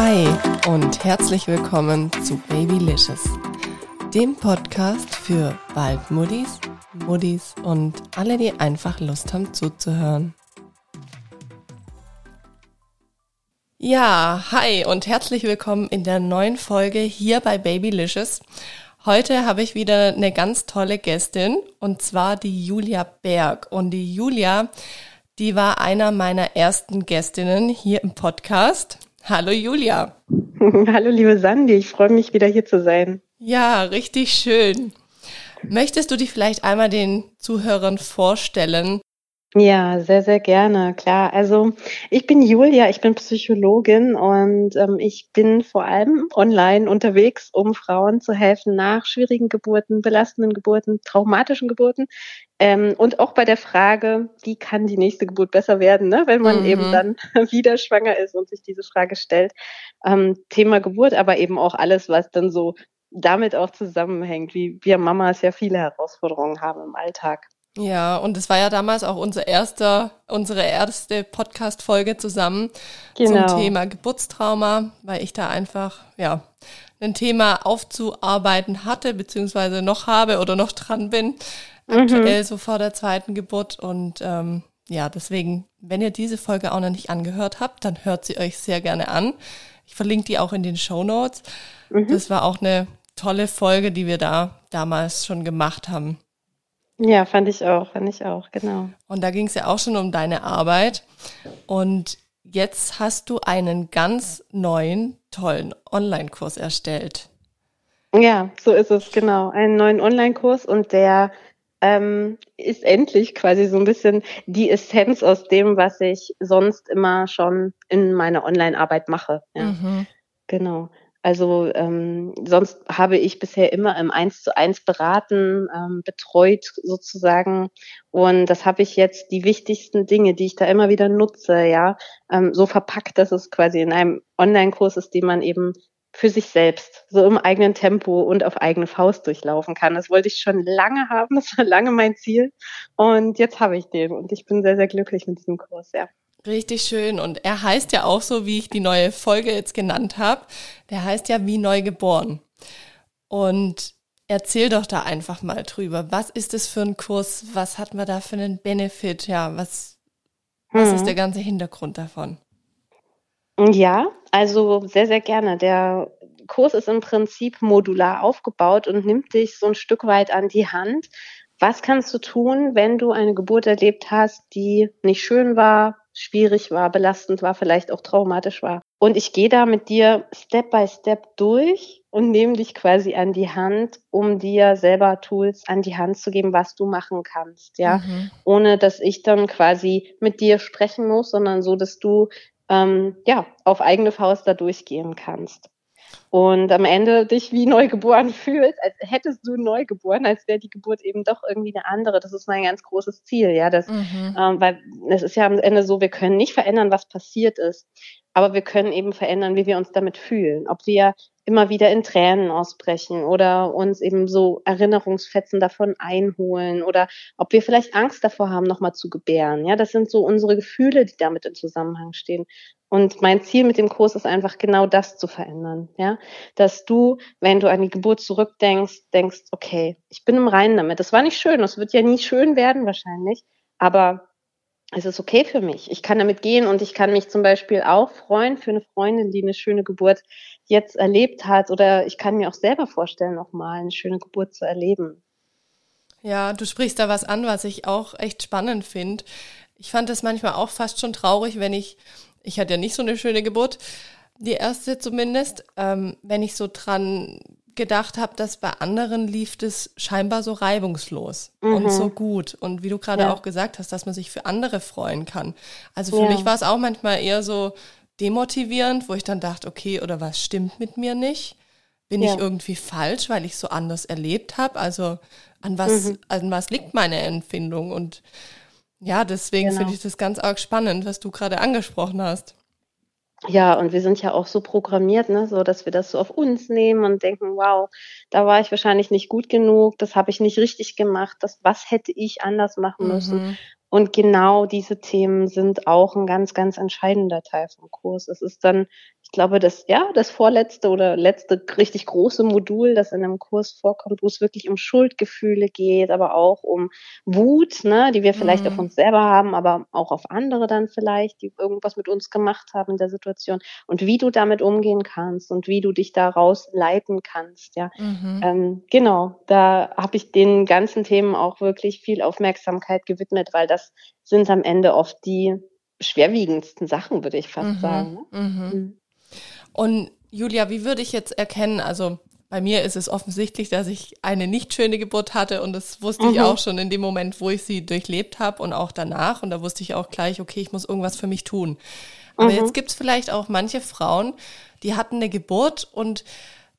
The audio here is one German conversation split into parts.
Hi und herzlich willkommen zu Babylicious, dem Podcast für Waldmuddis, Muddis und alle, die einfach Lust haben zuzuhören. Ja, hi und herzlich willkommen in der neuen Folge hier bei Babylicious. Heute habe ich wieder eine ganz tolle Gästin und zwar die Julia Berg. Und die Julia, die war einer meiner ersten Gästinnen hier im Podcast. Hallo Julia. Hallo liebe Sandy, ich freue mich wieder hier zu sein. Ja, richtig schön. Möchtest du dich vielleicht einmal den Zuhörern vorstellen? Ja, sehr, sehr gerne, klar. Also ich bin Julia, ich bin Psychologin und ähm, ich bin vor allem online unterwegs, um Frauen zu helfen nach schwierigen Geburten, belastenden Geburten, traumatischen Geburten ähm, und auch bei der Frage, wie kann die nächste Geburt besser werden, ne? wenn man mhm. eben dann wieder schwanger ist und sich diese Frage stellt. Ähm, Thema Geburt, aber eben auch alles, was dann so damit auch zusammenhängt, wie wir Mamas ja viele Herausforderungen haben im Alltag. Ja, und es war ja damals auch unser erster, unsere erste Podcast-Folge zusammen genau. zum Thema Geburtstrauma, weil ich da einfach, ja, ein Thema aufzuarbeiten hatte, beziehungsweise noch habe oder noch dran bin, mhm. aktuell so vor der zweiten Geburt. Und ähm, ja, deswegen, wenn ihr diese Folge auch noch nicht angehört habt, dann hört sie euch sehr gerne an. Ich verlinke die auch in den Show Notes. Mhm. Das war auch eine tolle Folge, die wir da damals schon gemacht haben. Ja, fand ich auch, fand ich auch, genau. Und da ging es ja auch schon um deine Arbeit. Und jetzt hast du einen ganz neuen, tollen Online-Kurs erstellt. Ja, so ist es, genau. Einen neuen Online-Kurs und der ähm, ist endlich quasi so ein bisschen die Essenz aus dem, was ich sonst immer schon in meiner Online-Arbeit mache. Ja. Mhm. Genau. Also ähm, sonst habe ich bisher immer im Eins zu eins beraten, ähm, betreut sozusagen. Und das habe ich jetzt die wichtigsten Dinge, die ich da immer wieder nutze, ja, ähm, so verpackt, dass es quasi in einem Online-Kurs ist, den man eben für sich selbst, so im eigenen Tempo und auf eigene Faust durchlaufen kann. Das wollte ich schon lange haben, das war lange mein Ziel. Und jetzt habe ich den und ich bin sehr, sehr glücklich mit diesem Kurs, ja. Richtig schön. Und er heißt ja auch so, wie ich die neue Folge jetzt genannt habe. Der heißt ja wie neu geboren. Und erzähl doch da einfach mal drüber. Was ist das für ein Kurs? Was hat man da für einen Benefit? Ja, was, was ist mhm. der ganze Hintergrund davon? Ja, also sehr, sehr gerne. Der Kurs ist im Prinzip modular aufgebaut und nimmt dich so ein Stück weit an die Hand. Was kannst du tun, wenn du eine Geburt erlebt hast, die nicht schön war, schwierig war, belastend war, vielleicht auch traumatisch war. Und ich gehe da mit dir Step by Step durch und nehme dich quasi an die Hand, um dir selber Tools an die Hand zu geben, was du machen kannst, ja, mhm. ohne dass ich dann quasi mit dir sprechen muss, sondern so, dass du ähm, ja auf eigene Faust da durchgehen kannst und am Ende dich wie neugeboren fühlst, als hättest du neugeboren, als wäre die Geburt eben doch irgendwie eine andere. Das ist mein ganz großes Ziel, ja, das, mhm. ähm, weil es ist ja am Ende so, wir können nicht verändern, was passiert ist, aber wir können eben verändern, wie wir uns damit fühlen, ob wir immer wieder in Tränen ausbrechen oder uns eben so Erinnerungsfetzen davon einholen oder ob wir vielleicht Angst davor haben, nochmal zu gebären. Ja, das sind so unsere Gefühle, die damit im Zusammenhang stehen. Und mein Ziel mit dem Kurs ist einfach genau das zu verändern, ja, dass du, wenn du an die Geburt zurückdenkst, denkst, okay, ich bin im Reinen damit. Das war nicht schön, das wird ja nie schön werden wahrscheinlich, aber es ist okay für mich. Ich kann damit gehen und ich kann mich zum Beispiel auch freuen für eine Freundin, die eine schöne Geburt jetzt erlebt hat oder ich kann mir auch selber vorstellen, nochmal eine schöne Geburt zu erleben. Ja, du sprichst da was an, was ich auch echt spannend finde. Ich fand es manchmal auch fast schon traurig, wenn ich ich hatte ja nicht so eine schöne Geburt, die erste zumindest, ähm, wenn ich so dran gedacht habe, dass bei anderen lief das scheinbar so reibungslos mhm. und so gut. Und wie du gerade ja. auch gesagt hast, dass man sich für andere freuen kann. Also für ja. mich war es auch manchmal eher so demotivierend, wo ich dann dachte, okay, oder was stimmt mit mir nicht? Bin ja. ich irgendwie falsch, weil ich so anders erlebt habe? Also an was, mhm. an was liegt meine Empfindung? Und ja, deswegen genau. finde ich das ganz arg spannend, was du gerade angesprochen hast. Ja, und wir sind ja auch so programmiert, ne, so dass wir das so auf uns nehmen und denken, wow, da war ich wahrscheinlich nicht gut genug, das habe ich nicht richtig gemacht, das was hätte ich anders machen müssen. Mhm. Und genau diese Themen sind auch ein ganz, ganz entscheidender Teil vom Kurs. Es ist dann, ich glaube, das, ja, das vorletzte oder letzte richtig große Modul, das in einem Kurs vorkommt, wo es wirklich um Schuldgefühle geht, aber auch um Wut, ne, die wir vielleicht mhm. auf uns selber haben, aber auch auf andere dann vielleicht, die irgendwas mit uns gemacht haben in der Situation und wie du damit umgehen kannst und wie du dich daraus leiten kannst, ja. Mhm. Ähm, genau, da habe ich den ganzen Themen auch wirklich viel Aufmerksamkeit gewidmet, weil das sind am Ende oft die schwerwiegendsten Sachen, würde ich fast mhm. sagen. Ne? Und Julia, wie würde ich jetzt erkennen, also bei mir ist es offensichtlich, dass ich eine nicht schöne Geburt hatte und das wusste mhm. ich auch schon in dem Moment, wo ich sie durchlebt habe und auch danach. Und da wusste ich auch gleich, okay, ich muss irgendwas für mich tun. Aber mhm. jetzt gibt es vielleicht auch manche Frauen, die hatten eine Geburt und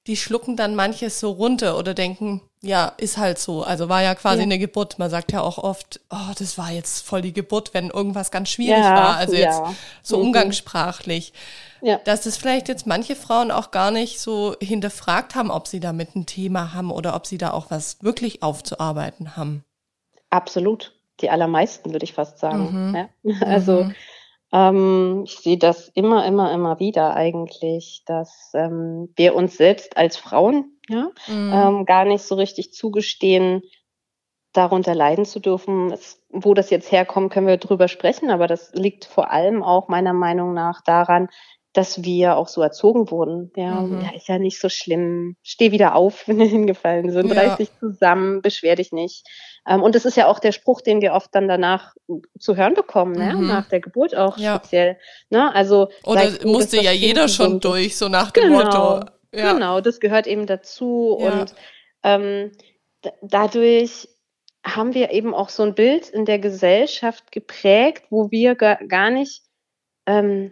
die schlucken dann manches so runter oder denken, ja, ist halt so. Also war ja quasi ja. eine Geburt. Man sagt ja auch oft, oh, das war jetzt voll die Geburt, wenn irgendwas ganz schwierig ja, war. Also jetzt so mhm. umgangssprachlich ja. dass das vielleicht jetzt manche Frauen auch gar nicht so hinterfragt haben, ob sie damit ein Thema haben oder ob sie da auch was wirklich aufzuarbeiten haben. Absolut. Die allermeisten, würde ich fast sagen. Mhm. Ja? Also mhm. ähm, ich sehe das immer, immer, immer wieder eigentlich, dass ähm, wir uns selbst als Frauen ja, mhm. ähm, gar nicht so richtig zugestehen, darunter leiden zu dürfen. Es, wo das jetzt herkommt, können wir drüber sprechen, aber das liegt vor allem auch meiner Meinung nach daran, dass wir auch so erzogen wurden. Ja, mhm. ja ist ja nicht so schlimm. Steh wieder auf, wenn wir hingefallen sind. Ja. Reiß dich zusammen, beschwer dich nicht. Ähm, und das ist ja auch der Spruch, den wir oft dann danach zu hören bekommen, ne? mhm. nach der Geburt auch ja. speziell. Ne? Also oder musste ja jeder schon durch, so nach dem genau, Motto. Ja. Genau, das gehört eben dazu und ähm, dadurch haben wir eben auch so ein Bild in der Gesellschaft geprägt, wo wir gar, gar nicht ähm,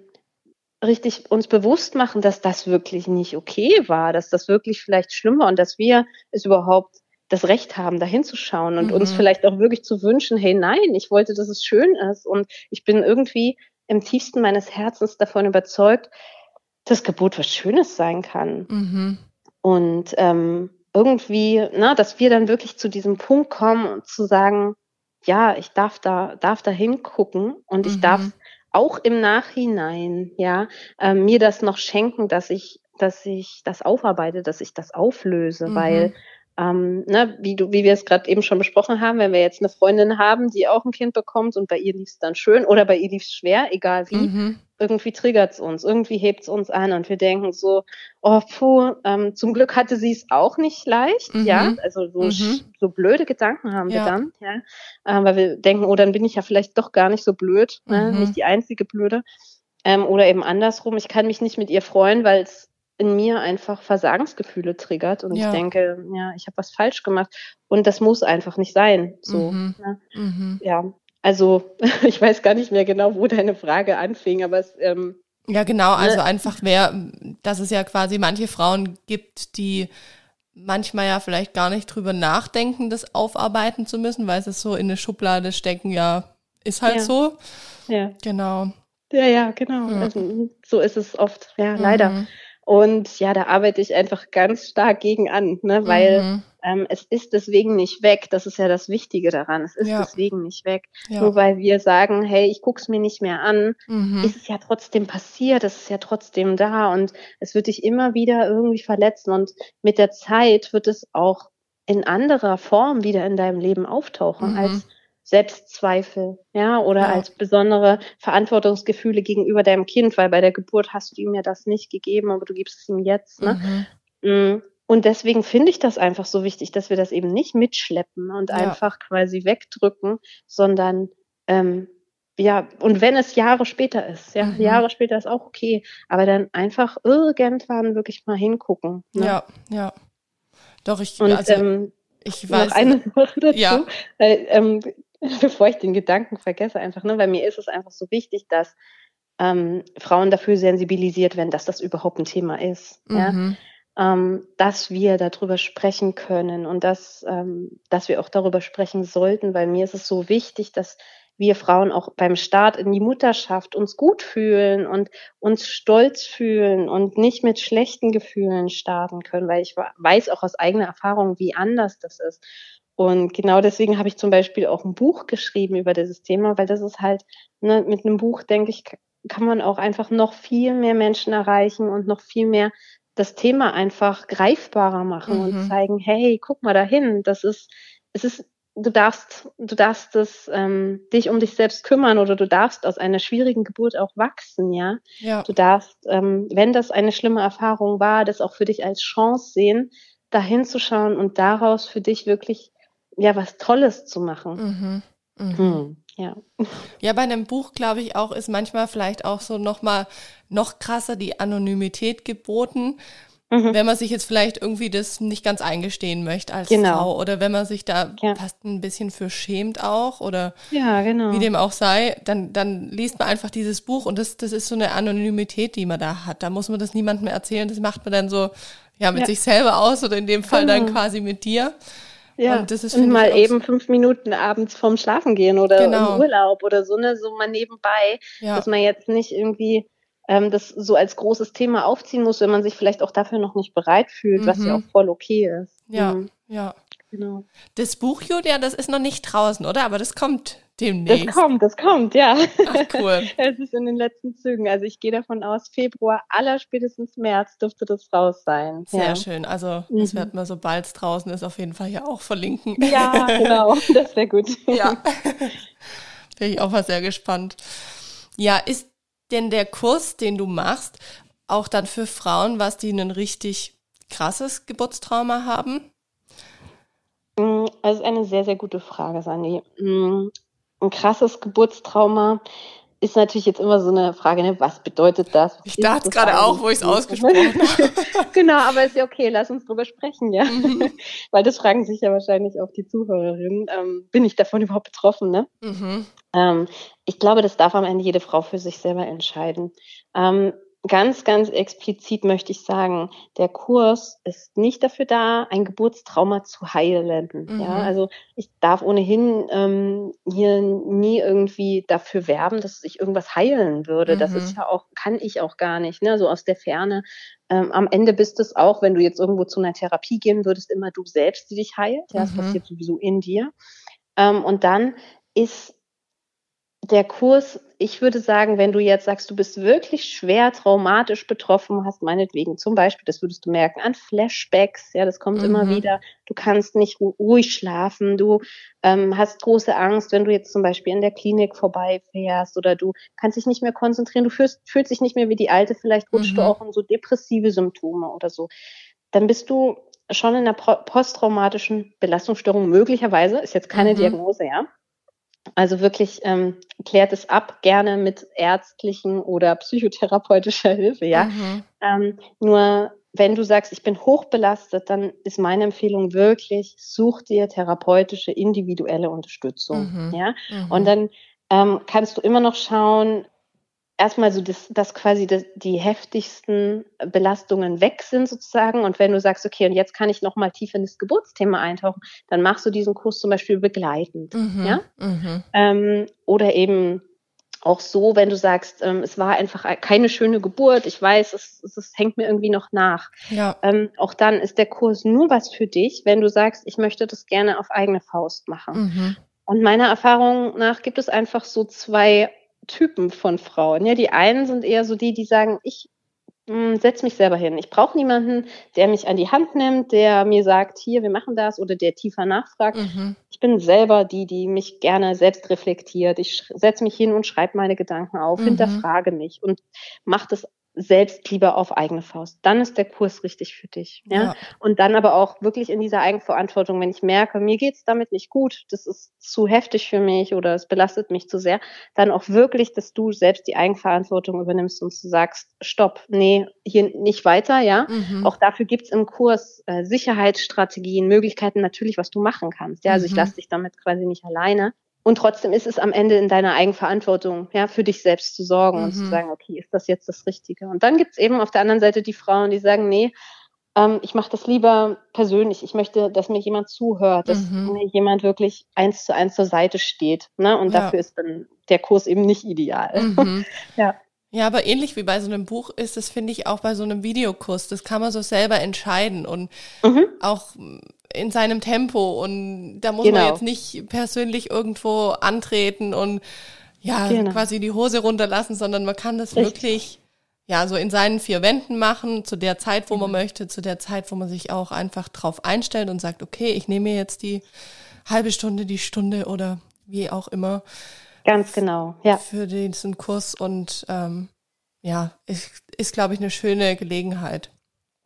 richtig uns bewusst machen, dass das wirklich nicht okay war, dass das wirklich vielleicht schlimm war und dass wir es überhaupt das Recht haben, da hinzuschauen und mhm. uns vielleicht auch wirklich zu wünschen, hey nein, ich wollte, dass es schön ist und ich bin irgendwie im tiefsten meines Herzens davon überzeugt, dass Geburt was Schönes sein kann. Mhm. Und ähm, irgendwie, na, dass wir dann wirklich zu diesem Punkt kommen und zu sagen, ja, ich darf da, darf da hingucken und ich mhm. darf auch im Nachhinein, ja, äh, mir das noch schenken, dass ich, dass ich das aufarbeite, dass ich das auflöse, mhm. weil ähm, ne, wie du, wie wir es gerade eben schon besprochen haben, wenn wir jetzt eine Freundin haben, die auch ein Kind bekommt und bei ihr lief es dann schön oder bei ihr lief es schwer, egal wie, mhm. irgendwie triggert es uns, irgendwie hebt es uns an und wir denken so, oh puh, ähm, zum Glück hatte sie es auch nicht leicht, mhm. ja, also so, mhm. so blöde Gedanken haben ja. wir dann, ja, äh, weil wir denken, oh, dann bin ich ja vielleicht doch gar nicht so blöd, ne? Mhm. nicht die einzige blöde. Ähm, oder eben andersrum, ich kann mich nicht mit ihr freuen, weil es in mir einfach Versagensgefühle triggert und ja. ich denke, ja, ich habe was falsch gemacht und das muss einfach nicht sein. So, mhm. Ne? Mhm. ja. Also ich weiß gar nicht mehr genau, wo deine Frage anfing, aber es ähm, ja genau, ne? also ne? einfach wer, dass es ja quasi manche Frauen gibt, die manchmal ja vielleicht gar nicht drüber nachdenken, das aufarbeiten zu müssen, weil sie es so in eine Schublade stecken, ja, ist halt ja. so. Ja. Genau. Ja, ja, genau. Ja. Also, so ist es oft, ja, leider. Und ja, da arbeite ich einfach ganz stark gegen an, ne? weil mhm. ähm, es ist deswegen nicht weg. Das ist ja das Wichtige daran. Es ist ja. deswegen nicht weg. Ja. Nur weil wir sagen, hey, ich guck's mir nicht mehr an, mhm. ist es ja trotzdem passiert, es ist ja trotzdem da und es wird dich immer wieder irgendwie verletzen. Und mit der Zeit wird es auch in anderer Form wieder in deinem Leben auftauchen, mhm. als Selbstzweifel, ja, oder ja. als besondere Verantwortungsgefühle gegenüber deinem Kind, weil bei der Geburt hast du ihm ja das nicht gegeben, aber du gibst es ihm jetzt. Ne? Mhm. Mm. Und deswegen finde ich das einfach so wichtig, dass wir das eben nicht mitschleppen und ja. einfach quasi wegdrücken, sondern ähm, ja, und wenn es Jahre später ist, ja, mhm. Jahre später ist auch okay, aber dann einfach irgendwann wirklich mal hingucken. Ne? Ja, ja. Doch, ich, und, also, ähm, ich weiß. Noch eine Sache dazu. Ja. Weil, ähm, bevor ich den Gedanken vergesse, einfach, ne, weil mir ist es einfach so wichtig, dass ähm, Frauen dafür sensibilisiert werden, dass das überhaupt ein Thema ist. Mhm. Ja? Ähm, dass wir darüber sprechen können und dass, ähm, dass wir auch darüber sprechen sollten, weil mir ist es so wichtig, dass wir Frauen auch beim Start in die Mutterschaft uns gut fühlen und uns stolz fühlen und nicht mit schlechten Gefühlen starten können, weil ich weiß auch aus eigener Erfahrung, wie anders das ist. Und genau deswegen habe ich zum Beispiel auch ein Buch geschrieben über dieses Thema, weil das ist halt, ne, mit einem Buch, denke ich, kann man auch einfach noch viel mehr Menschen erreichen und noch viel mehr das Thema einfach greifbarer machen mhm. und zeigen, hey, guck mal dahin, das ist, es ist, du darfst, du darfst es, ähm, dich um dich selbst kümmern oder du darfst aus einer schwierigen Geburt auch wachsen, ja. ja. Du darfst, ähm, wenn das eine schlimme Erfahrung war, das auch für dich als Chance sehen, dahin zu schauen und daraus für dich wirklich, ja, was Tolles zu machen. Mhm. Mhm. Hm. Ja. ja, bei einem Buch, glaube ich, auch ist manchmal vielleicht auch so nochmal noch krasser die Anonymität geboten. Mhm. Wenn man sich jetzt vielleicht irgendwie das nicht ganz eingestehen möchte als genau. Frau oder wenn man sich da ja. fast ein bisschen für schämt auch oder ja, genau. wie dem auch sei, dann, dann liest man einfach dieses Buch und das, das ist so eine Anonymität, die man da hat. Da muss man das niemandem mehr erzählen, das macht man dann so ja mit ja. sich selber aus oder in dem Fall genau. dann quasi mit dir. Ja, und, das ist, und mal eben fünf Minuten abends vorm Schlafen gehen oder genau. im Urlaub oder so, ne, so mal nebenbei, ja. dass man jetzt nicht irgendwie ähm, das so als großes Thema aufziehen muss, wenn man sich vielleicht auch dafür noch nicht bereit fühlt, mhm. was ja mhm. auch voll okay ist. Ja, mhm. ja. Genau. Das Buch, Julia, das ist noch nicht draußen, oder? Aber das kommt demnächst. Das kommt, das kommt, ja. Ach, cool. es ist in den letzten Zügen. Also ich gehe davon aus, Februar, aller spätestens März dürfte das raus sein. Sehr ja. schön. Also mhm. das wird man, sobald es draußen ist, auf jeden Fall hier auch verlinken. Ja, genau. Das wäre gut. ja. Bin ich auch mal sehr gespannt. Ja, ist denn der Kurs, den du machst, auch dann für Frauen, was die ein richtig krasses Geburtstrauma haben? Mm, also eine sehr, sehr gute Frage, Sandy. Mm, ein krasses Geburtstrauma ist natürlich jetzt immer so eine Frage, ne? was bedeutet das? Was ich dachte gerade auch, wo ich es ausgesprochen habe. genau, aber ist ja okay, lass uns drüber sprechen, ja. Mhm. Weil das fragen sich ja wahrscheinlich auch die Zuhörerinnen. Ähm, bin ich davon überhaupt betroffen, ne? Mhm. Ähm, ich glaube, das darf am Ende jede Frau für sich selber entscheiden. Ähm, ganz, ganz explizit möchte ich sagen, der Kurs ist nicht dafür da, ein Geburtstrauma zu heilen. Mhm. Ja, also ich darf ohnehin ähm, hier nie irgendwie dafür werben, dass ich irgendwas heilen würde. Mhm. Das ist ja auch, kann ich auch gar nicht, ne? So aus der Ferne. Ähm, am Ende bist es auch, wenn du jetzt irgendwo zu einer Therapie gehen würdest, immer du selbst, die dich heilt. Ja, das mhm. passiert sowieso in dir. Ähm, und dann ist der Kurs, ich würde sagen, wenn du jetzt sagst, du bist wirklich schwer traumatisch betroffen, hast meinetwegen zum Beispiel, das würdest du merken, an Flashbacks, ja, das kommt mhm. immer wieder, du kannst nicht ruhig schlafen, du ähm, hast große Angst, wenn du jetzt zum Beispiel in der Klinik vorbeifährst oder du kannst dich nicht mehr konzentrieren, du fühlst, fühlst dich nicht mehr wie die Alte, vielleicht rutschst mhm. du auch in so depressive Symptome oder so, dann bist du schon in einer posttraumatischen Belastungsstörung möglicherweise, ist jetzt keine mhm. Diagnose, ja, also wirklich ähm, klärt es ab, gerne mit ärztlichen oder psychotherapeutischer Hilfe, ja. Mhm. Ähm, nur wenn du sagst, ich bin hochbelastet, dann ist meine Empfehlung wirklich, such dir therapeutische, individuelle Unterstützung, mhm. ja. Mhm. Und dann ähm, kannst du immer noch schauen, erstmal so, dass, dass quasi das, die heftigsten Belastungen weg sind sozusagen. Und wenn du sagst, okay, und jetzt kann ich noch mal tiefer in das Geburtsthema eintauchen, dann machst du diesen Kurs zum Beispiel begleitend, mhm, ja? Mhm. Ähm, oder eben auch so, wenn du sagst, ähm, es war einfach keine schöne Geburt, ich weiß, es, es, es hängt mir irgendwie noch nach. Ja. Ähm, auch dann ist der Kurs nur was für dich, wenn du sagst, ich möchte das gerne auf eigene Faust machen. Mhm. Und meiner Erfahrung nach gibt es einfach so zwei Typen von Frauen. Ja, die einen sind eher so die, die sagen, ich hm, setze mich selber hin. Ich brauche niemanden, der mich an die Hand nimmt, der mir sagt, hier, wir machen das oder der tiefer nachfragt. Mhm. Ich bin selber die, die mich gerne selbst reflektiert. Ich setze mich hin und schreibe meine Gedanken auf, mhm. hinterfrage mich und mache das selbst lieber auf eigene Faust. Dann ist der Kurs richtig für dich. Ja? ja. Und dann aber auch wirklich in dieser Eigenverantwortung, wenn ich merke, mir geht's damit nicht gut, das ist zu heftig für mich oder es belastet mich zu sehr, dann auch wirklich, dass du selbst die Eigenverantwortung übernimmst und du sagst, stopp, nee, hier nicht weiter, ja. Mhm. Auch dafür gibt's im Kurs äh, Sicherheitsstrategien, Möglichkeiten natürlich, was du machen kannst. Ja, also ich mhm. lasse dich damit quasi nicht alleine. Und trotzdem ist es am Ende in deiner Eigenverantwortung, ja, für dich selbst zu sorgen mhm. und zu mhm. sagen, okay, ist das jetzt das Richtige? Und dann gibt's eben auf der anderen Seite die Frauen, die sagen, nee, ähm, ich mache das lieber persönlich. Ich möchte, dass mir jemand zuhört, dass mhm. mir jemand wirklich eins zu eins zur Seite steht. Ne? Und ja. dafür ist dann der Kurs eben nicht ideal. Mhm. ja. Ja, aber ähnlich wie bei so einem Buch ist es, finde ich, auch bei so einem Videokurs. Das kann man so selber entscheiden und mhm. auch in seinem Tempo und da muss genau. man jetzt nicht persönlich irgendwo antreten und ja, genau. quasi die Hose runterlassen, sondern man kann das Richtig. wirklich ja, so in seinen vier Wänden machen, zu der Zeit, wo man mhm. möchte, zu der Zeit, wo man sich auch einfach drauf einstellt und sagt, okay, ich nehme mir jetzt die halbe Stunde, die Stunde oder wie auch immer. Ganz genau, ja. Für diesen Kurs und ähm, ja, ist, ist glaube ich, eine schöne Gelegenheit.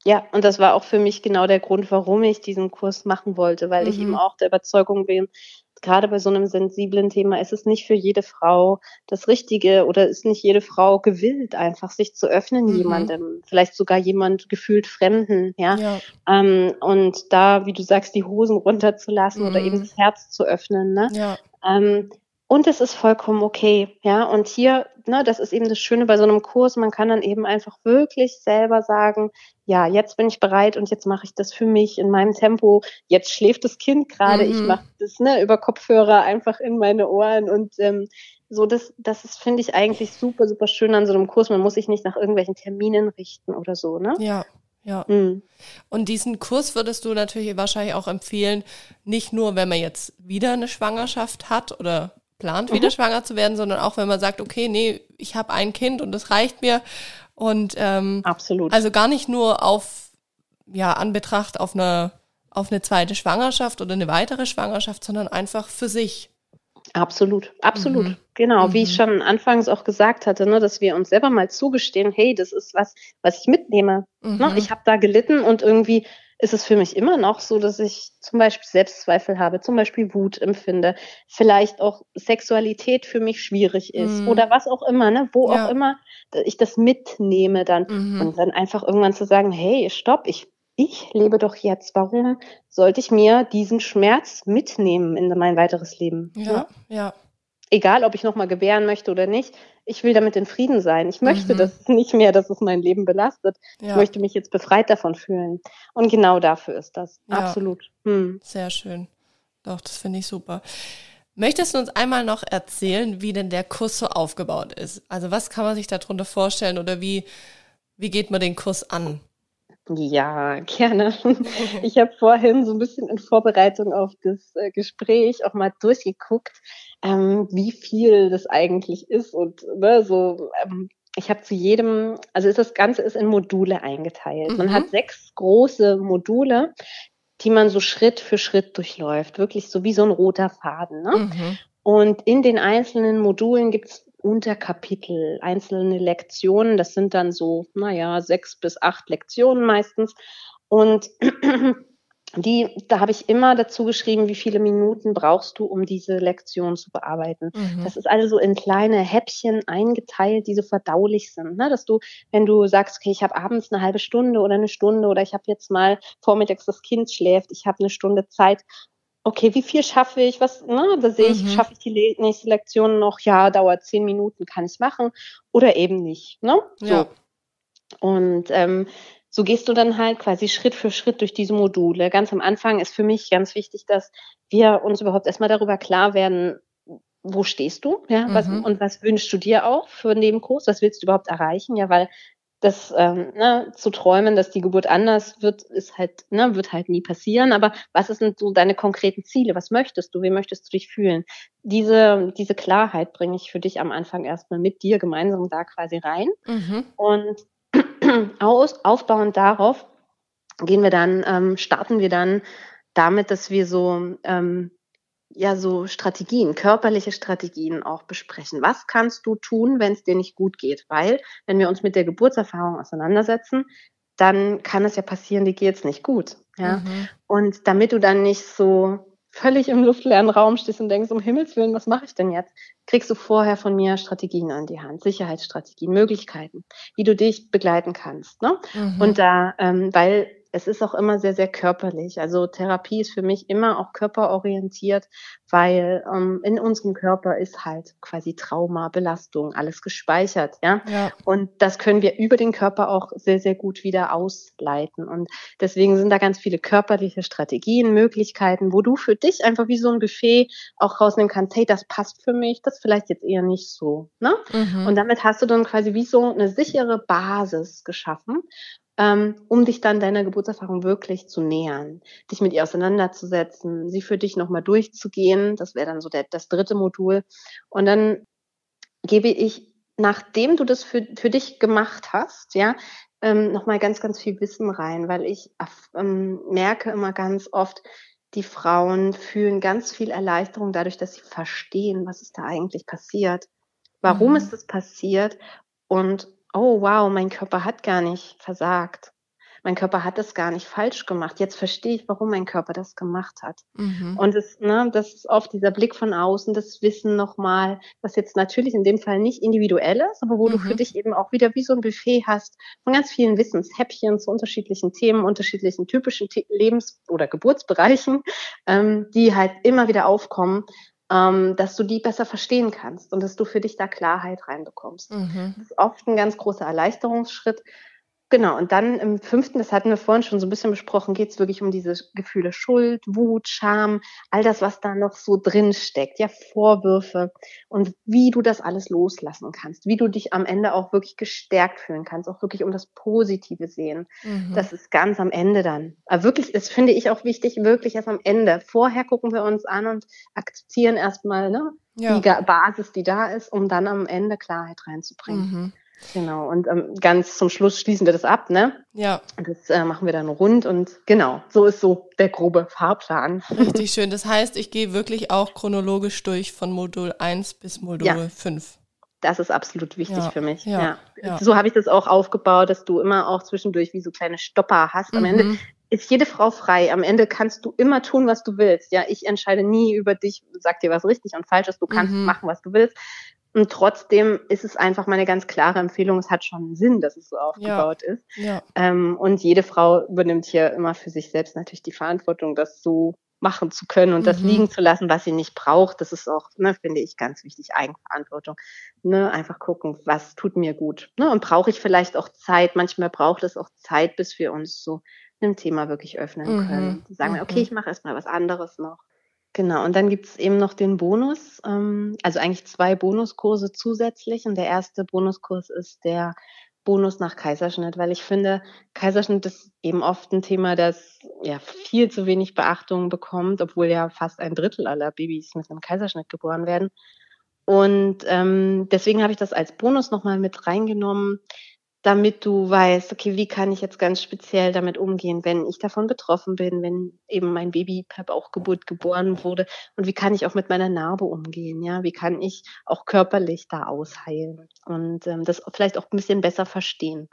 Ja, und das war auch für mich genau der Grund, warum ich diesen Kurs machen wollte, weil mhm. ich eben auch der Überzeugung bin, gerade bei so einem sensiblen Thema ist es nicht für jede Frau das Richtige oder ist nicht jede Frau gewillt, einfach sich zu öffnen mhm. jemandem, vielleicht sogar jemand gefühlt Fremden, ja. ja. Ähm, und da, wie du sagst, die Hosen runterzulassen mhm. oder eben das Herz zu öffnen, ne? Ja. Ähm, und es ist vollkommen okay, ja. Und hier, ne, das ist eben das Schöne bei so einem Kurs, man kann dann eben einfach wirklich selber sagen, ja, jetzt bin ich bereit und jetzt mache ich das für mich in meinem Tempo. Jetzt schläft das Kind gerade, mhm. ich mache das ne, über Kopfhörer einfach in meine Ohren und ähm, so das, das ist finde ich eigentlich super, super schön an so einem Kurs. Man muss sich nicht nach irgendwelchen Terminen richten oder so, ne? Ja. Ja. Mhm. Und diesen Kurs würdest du natürlich wahrscheinlich auch empfehlen, nicht nur, wenn man jetzt wieder eine Schwangerschaft hat oder plant, wieder mhm. schwanger zu werden, sondern auch wenn man sagt, okay, nee, ich habe ein Kind und das reicht mir. Und ähm, absolut. Also gar nicht nur auf ja Anbetracht auf eine auf eine zweite Schwangerschaft oder eine weitere Schwangerschaft, sondern einfach für sich. Absolut, absolut. Mhm. Genau, mhm. wie ich mhm. schon anfangs auch gesagt hatte, ne, dass wir uns selber mal zugestehen, hey, das ist was, was ich mitnehme. Ne? Mhm. Ne? Ich habe da gelitten und irgendwie ist es für mich immer noch so, dass ich zum Beispiel Selbstzweifel habe, zum Beispiel Wut empfinde, vielleicht auch Sexualität für mich schwierig ist mhm. oder was auch immer, ne, wo ja. auch immer ich das mitnehme dann mhm. und dann einfach irgendwann zu sagen, hey, stopp, ich ich lebe doch jetzt. Warum sollte ich mir diesen Schmerz mitnehmen in mein weiteres Leben? Ja, ne? ja egal ob ich nochmal gebären möchte oder nicht, ich will damit in Frieden sein. Ich möchte mhm. das nicht mehr, dass es mein Leben belastet. Ja. Ich möchte mich jetzt befreit davon fühlen. Und genau dafür ist das. Ja. Absolut. Hm. Sehr schön. Doch, das finde ich super. Möchtest du uns einmal noch erzählen, wie denn der Kurs so aufgebaut ist? Also was kann man sich darunter vorstellen oder wie, wie geht man den Kurs an? Ja, gerne. Ich habe vorhin so ein bisschen in Vorbereitung auf das äh, Gespräch auch mal durchgeguckt, ähm, wie viel das eigentlich ist und ne, so. Ähm, ich habe zu jedem, also ist das Ganze ist in Module eingeteilt. Mhm. Man hat sechs große Module, die man so Schritt für Schritt durchläuft, wirklich so wie so ein roter Faden. Ne? Mhm. Und in den einzelnen Modulen gibt's Unterkapitel, einzelne Lektionen. Das sind dann so, naja, sechs bis acht Lektionen meistens. Und die, da habe ich immer dazu geschrieben, wie viele Minuten brauchst du, um diese Lektion zu bearbeiten. Mhm. Das ist also in kleine Häppchen eingeteilt, die so verdaulich sind. Ne? Dass du, wenn du sagst, okay, ich habe abends eine halbe Stunde oder eine Stunde oder ich habe jetzt mal vormittags das Kind schläft, ich habe eine Stunde Zeit, okay, wie viel schaffe ich? Was, ne, da sehe ich, mhm. schaffe ich die nächste Lektion noch? Ja, dauert zehn Minuten, kann ich machen oder eben nicht. Ne? So. Ja. Und ähm, so gehst du dann halt quasi Schritt für Schritt durch diese Module. Ganz am Anfang ist für mich ganz wichtig, dass wir uns überhaupt erstmal darüber klar werden, wo stehst du, ja, was, mhm. und was wünschst du dir auch für den Kurs, was willst du überhaupt erreichen, ja, weil das ähm, ne, zu träumen, dass die Geburt anders wird, ist halt, ne, wird halt nie passieren. Aber was sind so deine konkreten Ziele? Was möchtest du? Wie möchtest du dich fühlen? Diese, diese Klarheit bringe ich für dich am Anfang erstmal mit dir gemeinsam da quasi rein. Mhm. Und aus, aufbauend darauf gehen wir dann, ähm, starten wir dann damit, dass wir so ähm, ja so Strategien, körperliche Strategien auch besprechen. Was kannst du tun, wenn es dir nicht gut geht? Weil, wenn wir uns mit der Geburtserfahrung auseinandersetzen, dann kann es ja passieren, die geht es nicht gut. Ja? Mhm. Und damit du dann nicht so völlig im luftleeren Raum stehst und denkst, um Himmels Willen, was mache ich denn jetzt? Kriegst du vorher von mir Strategien an die Hand, Sicherheitsstrategien, Möglichkeiten, wie du dich begleiten kannst. Ne? Mhm. Und da, ähm, weil es ist auch immer sehr, sehr körperlich. Also Therapie ist für mich immer auch körperorientiert, weil ähm, in unserem Körper ist halt quasi Trauma, Belastung, alles gespeichert, ja? ja. Und das können wir über den Körper auch sehr, sehr gut wieder ausleiten. Und deswegen sind da ganz viele körperliche Strategien, Möglichkeiten, wo du für dich einfach wie so ein Buffet auch rausnehmen kannst, hey, das passt für mich, das vielleicht jetzt eher nicht so. Ne? Mhm. Und damit hast du dann quasi wie so eine sichere Basis geschaffen um dich dann deiner Geburtserfahrung wirklich zu nähern, dich mit ihr auseinanderzusetzen, sie für dich nochmal durchzugehen. Das wäre dann so der, das dritte Modul. Und dann gebe ich, nachdem du das für, für dich gemacht hast, ja, ähm, nochmal ganz, ganz viel Wissen rein, weil ich ähm, merke immer ganz oft, die Frauen fühlen ganz viel Erleichterung dadurch, dass sie verstehen, was ist da eigentlich passiert. Warum mhm. ist es passiert? Und oh wow, mein Körper hat gar nicht versagt mein Körper hat das gar nicht falsch gemacht. Jetzt verstehe ich, warum mein Körper das gemacht hat. Mhm. Und es, ne, das ist oft dieser Blick von außen, das Wissen nochmal, was jetzt natürlich in dem Fall nicht individuell ist, aber wo mhm. du für mhm. dich eben auch wieder wie so ein Buffet hast von ganz vielen Wissenshäppchen zu unterschiedlichen Themen, unterschiedlichen typischen Lebens- oder Geburtsbereichen, ähm, die halt immer wieder aufkommen ähm, dass du die besser verstehen kannst und dass du für dich da Klarheit reinbekommst. Mhm. Das ist oft ein ganz großer Erleichterungsschritt, Genau, und dann im fünften, das hatten wir vorhin schon so ein bisschen besprochen, geht es wirklich um diese Gefühle Schuld, Wut, Scham, all das, was da noch so drin steckt, ja, Vorwürfe und wie du das alles loslassen kannst, wie du dich am Ende auch wirklich gestärkt fühlen kannst, auch wirklich um das Positive sehen. Mhm. Das ist ganz am Ende dann. Aber wirklich, das finde ich auch wichtig, wirklich erst am Ende. Vorher gucken wir uns an und akzeptieren erstmal ne, ja. die Basis, die da ist, um dann am Ende Klarheit reinzubringen. Mhm. Genau, und ähm, ganz zum Schluss schließen wir das ab, ne? Ja. Das äh, machen wir dann rund und genau, so ist so der grobe Fahrplan. Richtig schön. Das heißt, ich gehe wirklich auch chronologisch durch von Modul 1 bis Modul ja. 5. Das ist absolut wichtig ja, für mich. Ja, ja. So habe ich das auch aufgebaut, dass du immer auch zwischendurch wie so kleine Stopper hast. Am mhm. Ende ist jede Frau frei. Am Ende kannst du immer tun, was du willst. Ja, ich entscheide nie über dich, sag dir, was richtig und falsch ist. Du kannst mhm. machen, was du willst. Und trotzdem ist es einfach meine ganz klare Empfehlung, es hat schon Sinn, dass es so aufgebaut ja. ist. Ja. Ähm, und jede Frau übernimmt hier immer für sich selbst natürlich die Verantwortung, das so machen zu können und mhm. das liegen zu lassen, was sie nicht braucht. Das ist auch, ne, finde ich, ganz wichtig, Eigenverantwortung. Ne, einfach gucken, was tut mir gut. Ne, und brauche ich vielleicht auch Zeit. Manchmal braucht es auch Zeit, bis wir uns so einem Thema wirklich öffnen mhm. können. Sagen, mhm. okay, ich mache erstmal was anderes noch. Genau, und dann gibt es eben noch den Bonus, ähm, also eigentlich zwei Bonuskurse zusätzlich. Und der erste Bonuskurs ist der Bonus nach Kaiserschnitt, weil ich finde, Kaiserschnitt ist eben oft ein Thema, das ja viel zu wenig Beachtung bekommt, obwohl ja fast ein Drittel aller Babys mit einem Kaiserschnitt geboren werden. Und ähm, deswegen habe ich das als Bonus nochmal mit reingenommen, damit du weißt, okay, wie kann ich jetzt ganz speziell damit umgehen, wenn ich davon betroffen bin, wenn eben mein Baby per Bauchgeburt geboren wurde und wie kann ich auch mit meiner Narbe umgehen, ja, wie kann ich auch körperlich da ausheilen und ähm, das vielleicht auch ein bisschen besser verstehen.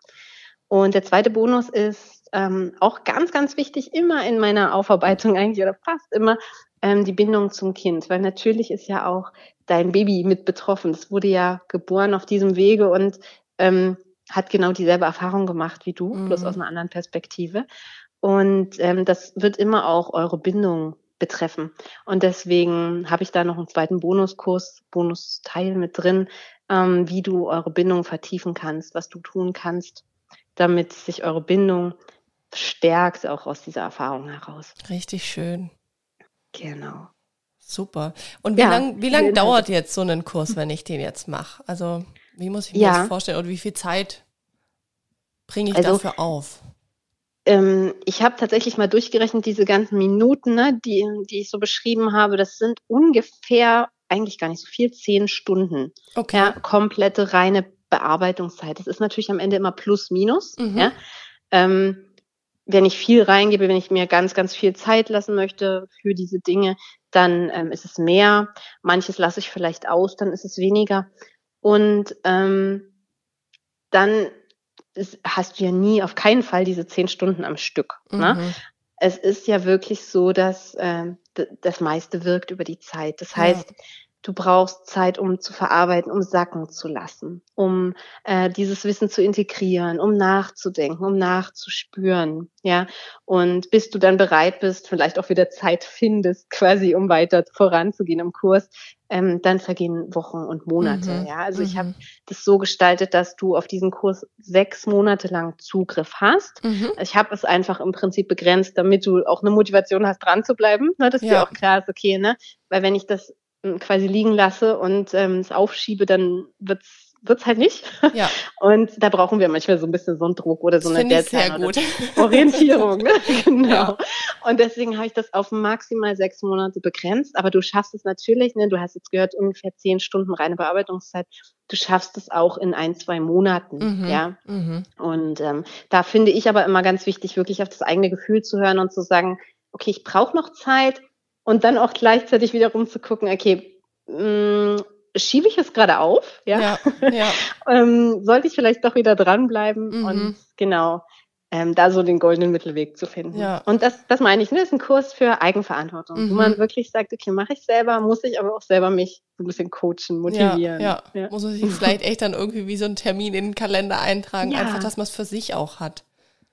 Und der zweite Bonus ist ähm, auch ganz, ganz wichtig, immer in meiner Aufarbeitung eigentlich oder fast immer ähm, die Bindung zum Kind, weil natürlich ist ja auch dein Baby mit betroffen. Es wurde ja geboren auf diesem Wege und ähm, hat genau dieselbe Erfahrung gemacht wie du, mhm. bloß aus einer anderen Perspektive. Und ähm, das wird immer auch eure Bindung betreffen. Und deswegen habe ich da noch einen zweiten Bonuskurs, Bonusteil mit drin, ähm, wie du eure Bindung vertiefen kannst, was du tun kannst, damit sich eure Bindung stärkt, auch aus dieser Erfahrung heraus. Richtig schön. Genau. Super. Und wie ja, lang, wie lang dauert jetzt so ein Kurs, wenn ich den jetzt mache? Also wie muss ich mir ja. das vorstellen? Oder wie viel Zeit bringe ich also, dafür auf? Ähm, ich habe tatsächlich mal durchgerechnet, diese ganzen Minuten, ne, die, die ich so beschrieben habe, das sind ungefähr, eigentlich gar nicht so viel, zehn Stunden. Okay. Ja, komplette reine Bearbeitungszeit. Das ist natürlich am Ende immer plus minus. Mhm. Ja. Ähm, wenn ich viel reingebe, wenn ich mir ganz, ganz viel Zeit lassen möchte für diese Dinge, dann ähm, ist es mehr. Manches lasse ich vielleicht aus, dann ist es weniger. Und ähm, dann ist, hast du ja nie auf keinen Fall diese zehn Stunden am Stück. Ne? Mhm. Ne? Es ist ja wirklich so, dass äh, das meiste wirkt über die Zeit. Das heißt, ja. Du brauchst Zeit, um zu verarbeiten, um sacken zu lassen, um äh, dieses Wissen zu integrieren, um nachzudenken, um nachzuspüren, ja. Und bis du dann bereit bist, vielleicht auch wieder Zeit findest, quasi, um weiter voranzugehen im Kurs, ähm, dann vergehen Wochen und Monate. Mhm. Ja, also mhm. ich habe das so gestaltet, dass du auf diesen Kurs sechs Monate lang Zugriff hast. Mhm. Ich habe es einfach im Prinzip begrenzt, damit du auch eine Motivation hast, dran zu bleiben, ne, dass ja. dir auch klar ist, okay, ne, weil wenn ich das quasi liegen lasse und ähm, es aufschiebe, dann wird's wird's halt nicht. Ja. Und da brauchen wir manchmal so ein bisschen so einen Druck oder so Das eine Deadline. Orientierung. Ne? genau. Ja. Und deswegen habe ich das auf maximal sechs Monate begrenzt. Aber du schaffst es natürlich, ne? du hast jetzt gehört, ungefähr zehn Stunden reine Bearbeitungszeit. Du schaffst es auch in ein, zwei Monaten. Mhm. Ja. Mhm. Und ähm, da finde ich aber immer ganz wichtig, wirklich auf das eigene Gefühl zu hören und zu sagen, okay, ich brauche noch Zeit und dann auch gleichzeitig wiederum zu gucken, okay, mh, schiebe ich es gerade auf? Ja. Ja, ja. Ähm, sollte ich vielleicht doch wieder dranbleiben Mhm. und genau ähm, da so den goldenen Mittelweg zu finden. Ja. Und das, das meine ich, ne, ist ein Kurs für Eigenverantwortung, Mhm. wo man wirklich sagt, okay, mache ich selber, muss ich aber auch selber mich so ein bisschen coachen, motivieren. Ja, ja. Muss man sich vielleicht echt dann irgendwie wie so einen Termin in den Kalender eintragen, Ja. einfach, dass man es für sich auch hat.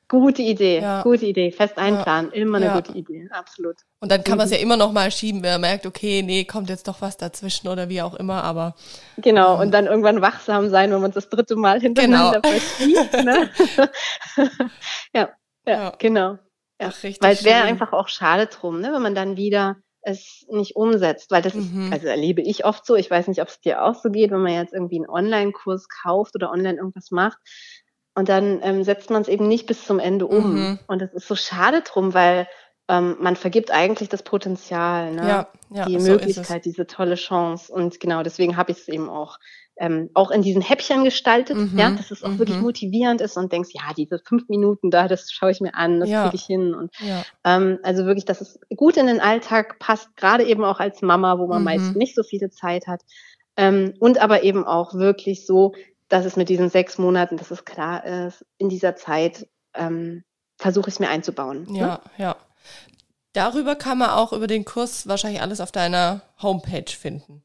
Gute Idee, Ja. gute Idee. Fest einplanen, immer eine Ja. gute Idee, absolut. Und dann kann man es Mhm. ja immer noch mal schieben, wenn man merkt, okay, nee, kommt jetzt doch was dazwischen oder wie auch immer, aber Genau, und dann irgendwann wachsam sein, wenn man das dritte Mal hintereinander Genau. verschiebt. Ne? ja, ja, Ja. genau. Ja. Ach, richtig Weil es wäre einfach auch schade drum, ne, wenn man dann wieder es nicht umsetzt, weil das Mhm. ist, also erlebe ich oft so, ich weiß nicht, ob es dir auch so geht, wenn man jetzt irgendwie einen Online-Kurs kauft oder online irgendwas macht und dann ähm, setzt man es eben nicht bis zum Ende um. Mhm. Und das ist so schade drum, weil ähm, man vergibt eigentlich das Potenzial, ne? ja, ja, die so. Möglichkeit, diese tolle Chance. Und genau deswegen habe ich es eben auch ähm, auch in diesen Häppchen gestaltet, Mhm, ja, dass es auch wirklich mhm. motivierend ist und denkst, ja, diese fünf Minuten da, das schaue ich mir an, das Ja. kriege ich hin. Und Ja, ähm, also wirklich, dass es gut in den Alltag passt, gerade eben auch als Mama, wo man Mhm. meist nicht so viele Zeit hat. Ähm, und aber eben auch wirklich so, dass es mit diesen sechs Monaten, dass es klar ist, in dieser Zeit ähm, versuche ich es mir einzubauen. Ne? ja, ja. Darüber kann man auch über den Kurs wahrscheinlich alles auf deiner Homepage finden.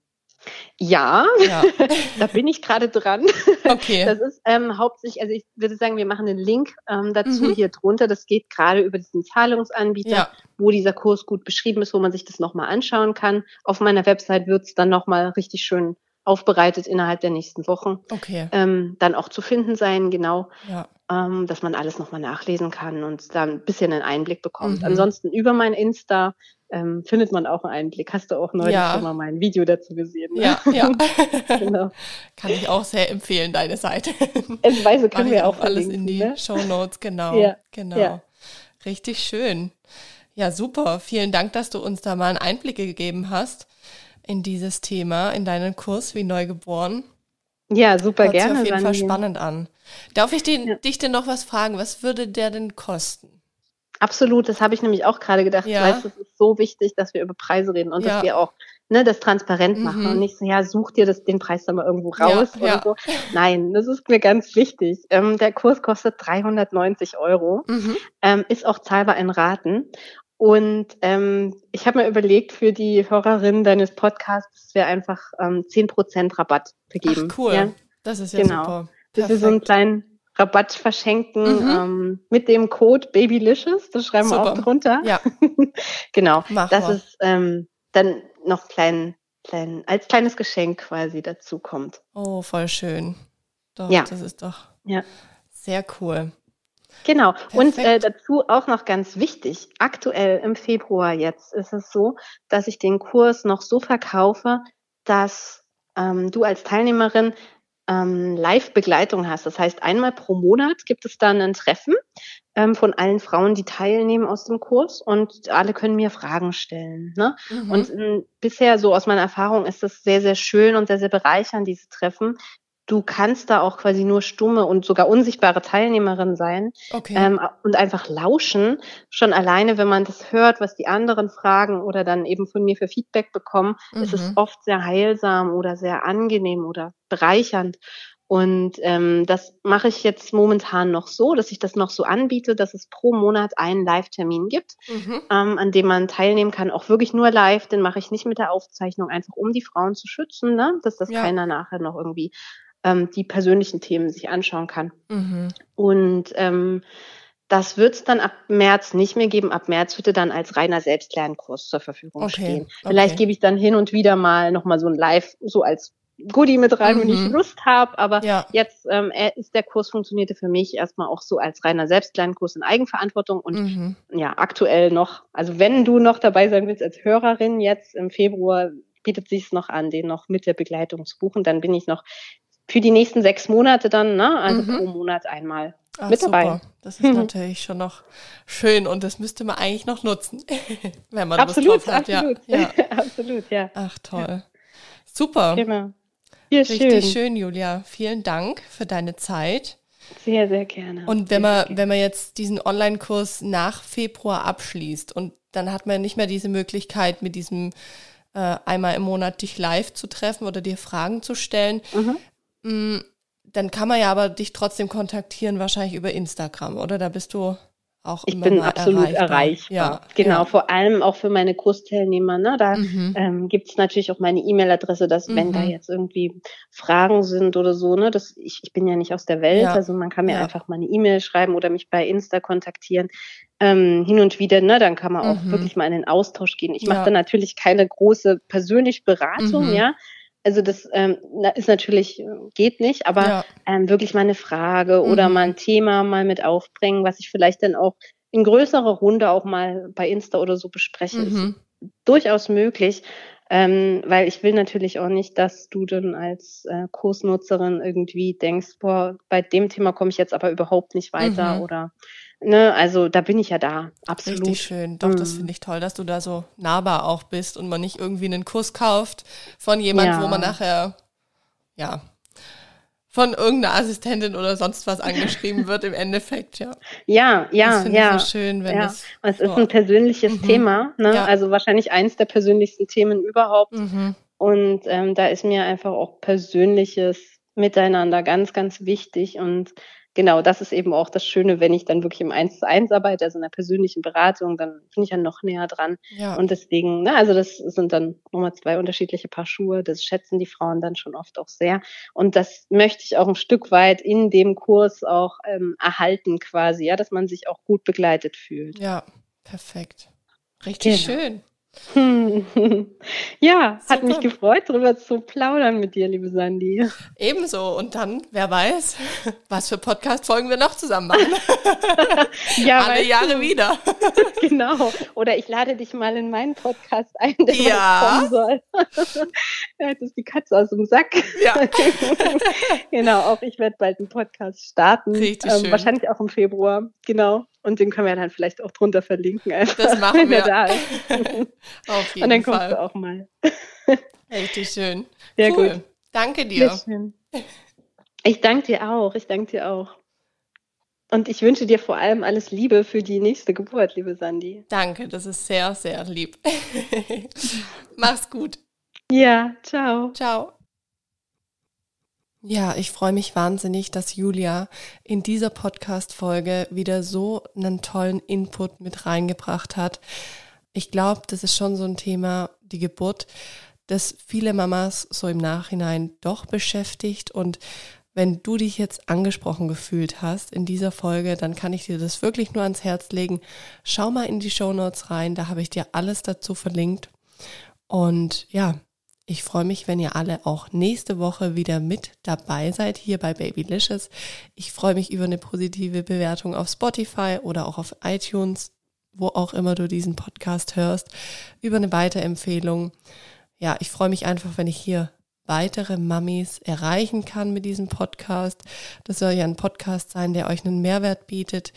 Ja, Ja, da bin ich gerade dran. okay. Das ist ähm, hauptsächlich, also ich würde sagen, wir machen einen Link ähm, dazu Mhm. hier drunter. Das geht gerade über diesen Zahlungsanbieter, Ja. wo dieser Kurs gut beschrieben ist, wo man sich das nochmal anschauen kann. Auf meiner Website wird es dann nochmal richtig schön aufbereitet innerhalb der nächsten Wochen. Okay, Ähm, dann auch zu finden sein, genau, ja. ähm, dass man alles nochmal nachlesen kann und dann ein bisschen einen Einblick bekommt. Mhm. Ansonsten über mein Insta ähm, findet man auch einen Einblick. Hast du auch neulich Ja. schon mal mein Video dazu gesehen? Ne? Ja, ja. genau. Kann ich auch sehr empfehlen, deine Seite. Weise Mach können wir auch alles in die ne? Show Notes, genau. Ja, Genau. ja. Richtig schön. Ja, super. Vielen Dank, dass du uns da mal einen Einblick gegeben hast in dieses Thema, in deinen Kurs wie Neugeboren. Ja, super Hört sich gerne. auf jeden Fall spannend an. Darf ich den, Ja. dich denn noch was fragen? Was würde der denn kosten? Absolut, das habe ich nämlich auch gerade gedacht. Ja. Weißt, es ist so wichtig, dass wir über Preise reden und Ja. dass wir auch ne, das transparent Mhm. machen und nicht so, ja, such dir das, den Preis dann mal irgendwo Ja, raus ja. oder so. Nein, das ist mir ganz wichtig. Ähm, der Kurs kostet 390 Euro, Mhm. ähm, ist auch zahlbar in Raten. Und ähm, ich habe mir überlegt, für die Hörerinnen deines Podcasts, dass wir einfach ähm, 10% Rabatt vergeben. Ach, cool. Ja? Das ist ja Genau. super. dass wir so einen Perfekt. kleinen Rabatt verschenken Mhm. ähm, mit dem Code Babylicious. Das schreiben wir Super. auch drunter. Ja, genau. Machen dass wir. es ähm, dann noch klein, klein, als kleines Geschenk quasi dazu kommt. oh, voll schön. Doch, Ja. das ist doch Ja. sehr cool. Genau. Und äh, Perfekt. dazu auch noch ganz wichtig, aktuell im Februar jetzt ist es so, dass ich den Kurs noch so verkaufe, dass ähm, du als Teilnehmerin ähm, Live-Begleitung hast. Das heißt, einmal pro Monat gibt es dann ein Treffen ähm, von allen Frauen, die teilnehmen aus dem Kurs und alle können mir Fragen stellen. Ne? Mhm. Und ähm, bisher, so aus meiner Erfahrung, ist das sehr, sehr schön und sehr, sehr bereichernd, diese Treffen. Du kannst da auch quasi nur stumme und sogar unsichtbare Teilnehmerin sein okay. ähm, und einfach lauschen. Schon alleine, wenn man das hört, was die anderen fragen oder dann eben von mir für Feedback bekommen, ist es Mhm. oft sehr heilsam oder sehr angenehm oder bereichernd. Und ähm, das mache ich jetzt momentan noch so, dass ich das noch so anbiete, dass es pro Monat einen Live-Termin gibt, Mhm. ähm, an dem man teilnehmen kann, auch wirklich nur live. Den mache ich nicht mit der Aufzeichnung, einfach um die Frauen zu schützen, ne? dass das Ja. keiner nachher noch irgendwie ähm, die persönlichen Themen sich anschauen kann. Mhm. Und ähm, das wird es dann ab März nicht mehr geben. Ab März wird er dann als reiner Selbstlernkurs zur Verfügung Okay, stehen. Vielleicht okay. gebe ich dann hin und wieder mal nochmal so ein Live, so als Goodie mit rein, wenn ich Mhm. Lust habe. Aber Ja, jetzt ähm, ist der Kurs funktionierte für mich erstmal auch so als reiner Selbstlernkurs in Eigenverantwortung und mhm. ja, aktuell noch. Also wenn du noch dabei sein willst als Hörerin jetzt im Februar, bietet sich noch an, den noch mit der Begleitung zu buchen. Dann bin ich noch für die nächsten sechs Monate dann, ne? Also mhm. pro Monat einmal Ach, mit dabei. Super. Das ist natürlich schon noch schön und das müsste man eigentlich noch nutzen, wenn man absolut, Lust drauf hat. Absolut, ja. ja. absolut, ja. Ach toll. Super. Genau. Ja, Richtig schön. schön, Julia. Vielen Dank für deine Zeit. Sehr, sehr gerne. Und wenn man, wenn man jetzt diesen Online-Kurs nach Februar abschließt und dann hat man nicht mehr diese Möglichkeit, mit diesem äh, einmal im Monat dich live zu treffen oder dir Fragen zu stellen, mhm. Mm, dann kann man ja aber dich trotzdem kontaktieren, wahrscheinlich über Instagram, oder? Da bist du auch ich bin absolut erreichbar. erreichbar. Ja, genau, ja. vor allem auch für meine Kursteilnehmer. Ne? Da mhm. ähm, gibt es natürlich auch meine E-Mail-Adresse, dass mhm. wenn da mhm. jetzt irgendwie Fragen sind oder so, ne, das, ich, ich bin ja nicht aus der Welt, ja. also man kann mir einfach mal eine E-Mail schreiben oder mich bei Insta kontaktieren. Ähm, hin und wieder, ne, dann kann man auch mhm. wirklich mal in den Austausch gehen. Ich mache da natürlich keine große persönliche Beratung, mhm. ja, also das ähm, ist natürlich, geht nicht, aber ja. ähm, wirklich mal eine Frage oder mhm. mal ein Thema mal mit aufbringen, was ich vielleicht dann auch in größerer Runde auch mal bei Insta oder so bespreche, mhm. ist durchaus möglich. Ähm, weil ich will natürlich auch nicht, dass du dann als äh, Kursnutzerin irgendwie denkst, boah, bei dem Thema komme ich jetzt aber überhaupt nicht weiter mhm. oder Ne, also da bin ich ja da, absolut. Richtig schön. Doch, mhm. das finde ich toll, dass du da so nahbar auch bist und man nicht irgendwie einen Kurs kauft von jemand, ja. wo man nachher, ja, von irgendeiner Assistentin oder sonst was angeschrieben wird im Endeffekt, ja. Ja, ja, das ja. Ich so schön, wenn ja. das. Es ist ein persönliches mhm. Thema, ne? Ja. Also wahrscheinlich eins der persönlichsten Themen überhaupt. Mhm. Und ähm, da ist mir einfach auch persönliches Miteinander ganz, ganz wichtig und genau, das ist eben auch das Schöne, wenn ich dann wirklich im Eins zu eins arbeite, also in einer persönlichen Beratung, dann bin ich ja noch näher dran. Ja. Und deswegen, na, also das sind dann nochmal zwei unterschiedliche Paar Schuhe. Das schätzen die Frauen dann schon oft auch sehr. Und das möchte ich auch ein Stück weit in dem Kurs auch ähm, erhalten quasi, ja, dass man sich auch gut begleitet fühlt. Ja, perfekt. Richtig genau. schön. Ja, Super. hat mich gefreut, darüber zu plaudern mit dir, liebe Sandy. Ebenso. Und dann, wer weiß, was für Podcast-Folgen wir noch zusammen machen. ja, Alle Jahre du. wieder. genau. Oder ich lade dich mal in meinen Podcast ein, der ja. kommen soll. das ist die Katze aus dem Sack. Ja. genau, auch ich werde bald einen Podcast starten. Richtig ähm, schön. Wahrscheinlich auch im Februar. Genau. Und den können wir dann vielleicht auch drunter verlinken. Einfach, das machen wir. Da ist. Auf jeden Und dann Fall. kommst du auch mal. Richtig schön. Sehr cool. gut. Danke dir. Ich danke dir auch. Ich danke dir auch. Und ich wünsche dir vor allem alles Liebe für die nächste Geburt, liebe Sandy. Danke, das ist sehr, sehr lieb. Mach's gut. Ja, ciao. Ciao. Ja, ich freue mich wahnsinnig, dass Julia in dieser Podcast-Folge wieder so einen tollen Input mit reingebracht hat. Ich glaube, das ist schon so ein Thema, die Geburt, das viele Mamas so im Nachhinein doch beschäftigt. Und wenn du dich jetzt angesprochen gefühlt hast in dieser Folge, dann kann ich dir das wirklich nur ans Herz legen. Schau mal in die Show Notes rein, da habe ich dir alles dazu verlinkt. Und ja, ich freue mich, wenn ihr alle auch nächste Woche wieder mit dabei seid hier bei Babylicious. Ich freue mich über eine positive Bewertung auf Spotify oder auch auf iTunes, wo auch immer du diesen Podcast hörst, über eine Weiterempfehlung. Ja, ich freue mich einfach, wenn ich hier weitere Mummies erreichen kann mit diesem Podcast. Das soll ja ein Podcast sein, der euch einen Mehrwert bietet.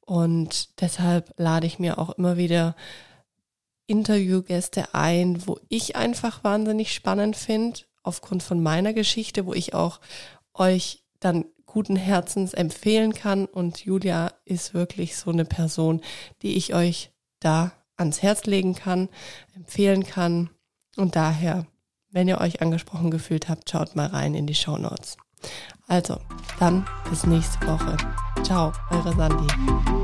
Und deshalb lade ich mir auch immer wieder Interviewgäste ein, wo ich einfach wahnsinnig spannend finde, aufgrund von meiner Geschichte, wo ich auch euch dann guten Herzens empfehlen kann. Und Julia ist wirklich so eine Person, die ich euch da ans Herz legen kann, empfehlen kann. Und daher, wenn ihr euch angesprochen gefühlt habt, schaut mal rein in die Show Notes. Also, dann bis nächste Woche. Ciao, eure Sandy.